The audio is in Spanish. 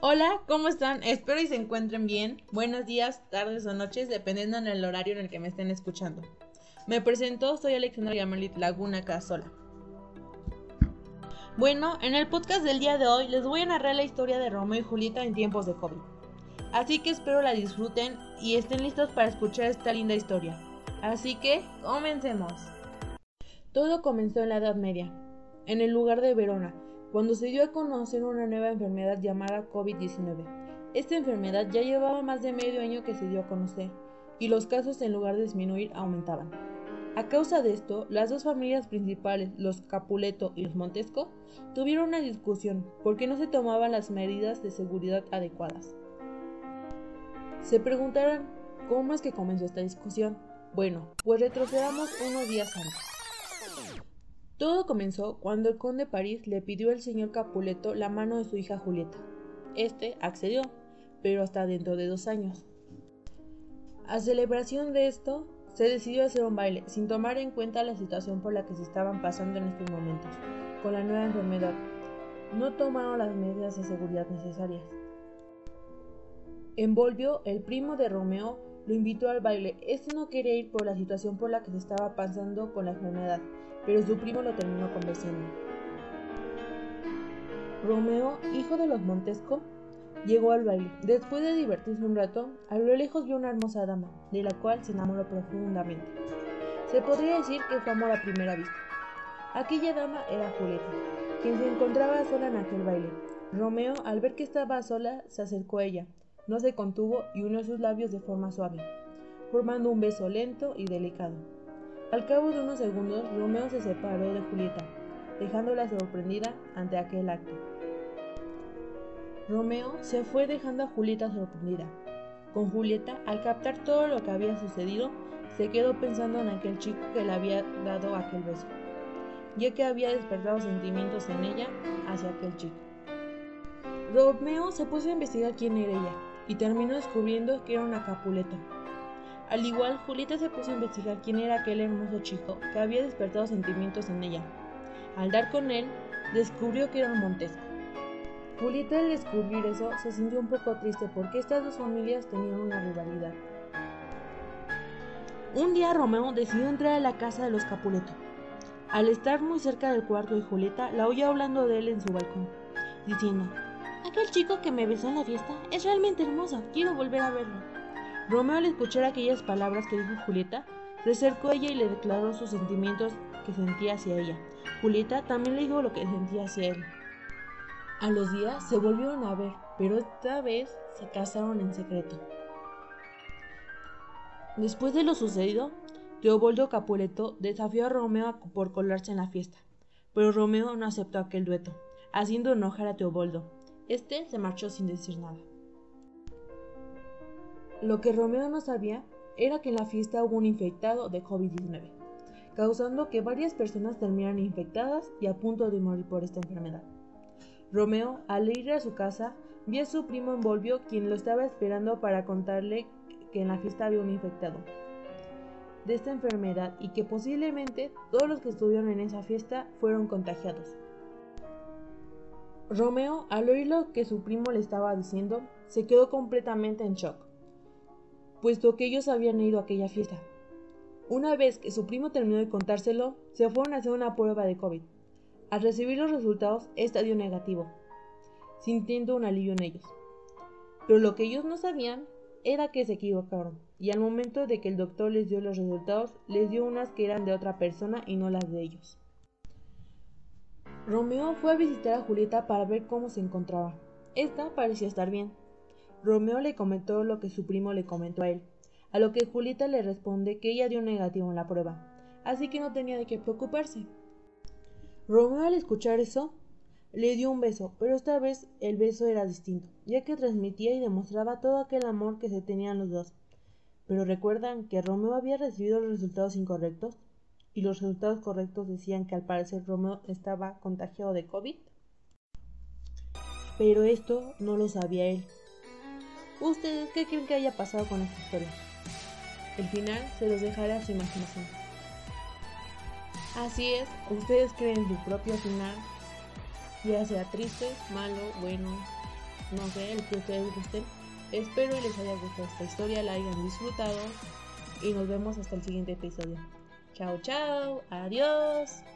Hola, ¿cómo están? Espero y se encuentren bien. Buenos días, tardes o noches, dependiendo en el horario en el que me estén escuchando. Me presento, soy Alexandra Yamalit Laguna Casola. Bueno, en el podcast del día de hoy les voy a narrar la historia de Romeo y Julieta en tiempos de COVID. Así que espero la disfruten y estén listos para escuchar esta linda historia. Así que, comencemos. Todo comenzó en la Edad Media, en el lugar de Verona, cuando se dio a conocer una nueva enfermedad llamada COVID-19. Esta enfermedad ya llevaba más de medio año que se dio a conocer, y los casos en lugar de disminuir aumentaban. A causa de esto, las dos familias principales, los Capuleto y los Montesco, tuvieron una discusión porque no se tomaban las medidas de seguridad adecuadas. Se preguntarán, ¿cómo es que comenzó esta discusión? Bueno, pues retrocedamos unos días antes. Todo comenzó cuando el conde París le pidió al señor Capuleto la mano de su hija Julieta. Este accedió, pero hasta dentro de dos años. A celebración de esto, se decidió hacer un baile, sin tomar en cuenta la situación por la que se estaban pasando en estos momentos, con la nueva enfermedad. No tomaron las medidas de seguridad necesarias. Envolvió el primo de Romeo, lo invitó al baile. Este no quería ir por la situación por la que se estaba pasando con la enfermedad pero su primo lo terminó convenciendo. Romeo, hijo de los Montesco, llegó al baile. Después de divertirse un rato, a lo lejos vio una hermosa dama, de la cual se enamoró profundamente. Se podría decir que fue amor a primera vista. Aquella dama era Julieta, quien se encontraba sola en aquel baile. Romeo, al ver que estaba sola, se acercó a ella, no se contuvo y unió sus labios de forma suave, formando un beso lento y delicado. Al cabo de unos segundos, Romeo se separó de Julieta, dejándola sorprendida ante aquel acto. Romeo se fue dejando a Julieta sorprendida. Con Julieta, al captar todo lo que había sucedido, se quedó pensando en aquel chico que le había dado aquel beso, ya que había despertado sentimientos en ella hacia aquel chico. Romeo se puso a investigar quién era ella y terminó descubriendo que era una Capuleto, al igual, Julieta se puso a investigar quién era aquel hermoso chico que había despertado sentimientos en ella. Al dar con él, descubrió que era un Montesco. Julieta al descubrir eso se sintió un poco triste porque estas dos familias tenían una rivalidad. Un día Romeo decidió entrar a la casa de los Capuleto. Al estar muy cerca del cuarto de Julieta, la oyó hablando de él en su balcón, diciendo, Aquel chico que me besó en la fiesta es realmente hermoso, quiero volver a verlo. Romeo al escuchar aquellas palabras que dijo Julieta, se acercó a ella y le declaró sus sentimientos que sentía hacia ella. Julieta también le dijo lo que sentía hacia él. A los días se volvieron a ver, pero esta vez se casaron en secreto. Después de lo sucedido, Teobaldo Capuleto desafió a Romeo por colarse en la fiesta, pero Romeo no aceptó aquel dueto, haciendo enojar a Teobaldo. Este se marchó sin decir nada. Lo que Romeo no sabía era que en la fiesta hubo un infectado de COVID-19, causando que varias personas terminaran infectadas y a punto de morir por esta enfermedad. Romeo, al ir a su casa, vio a su primo Envolvio, quien lo estaba esperando para contarle que en la fiesta había un infectado de esta enfermedad y que posiblemente todos los que estuvieron en esa fiesta fueron contagiados. Romeo, al oír lo que su primo le estaba diciendo, se quedó completamente en shock puesto que ellos habían ido a aquella fiesta. Una vez que su primo terminó de contárselo, se fueron a hacer una prueba de COVID. Al recibir los resultados, esta dio negativo, sintiendo un alivio en ellos. Pero lo que ellos no sabían era que se equivocaron, y al momento de que el doctor les dio los resultados, les dio unas que eran de otra persona y no las de ellos. Romeo fue a visitar a Julieta para ver cómo se encontraba. Esta parecía estar bien, Romeo le comentó lo que su primo le comentó a él, a lo que Julieta le responde que ella dio negativo en la prueba, así que no tenía de qué preocuparse. Romeo al escuchar eso, le dio un beso, pero esta vez el beso era distinto, ya que transmitía y demostraba todo aquel amor que se tenían los dos. Pero recuerdan que Romeo había recibido los resultados incorrectos, y los resultados correctos decían que al parecer Romeo estaba contagiado de COVID. Pero esto no lo sabía él, ¿Ustedes qué creen que haya pasado con esta historia? El final se los dejaré a su imaginación. Así es, ustedes creen su propio final, ya sea triste, malo, bueno, no sé, el que ustedes gusten. Espero les haya gustado esta historia, la hayan disfrutado y nos vemos hasta el siguiente episodio. Chao, chao, adiós.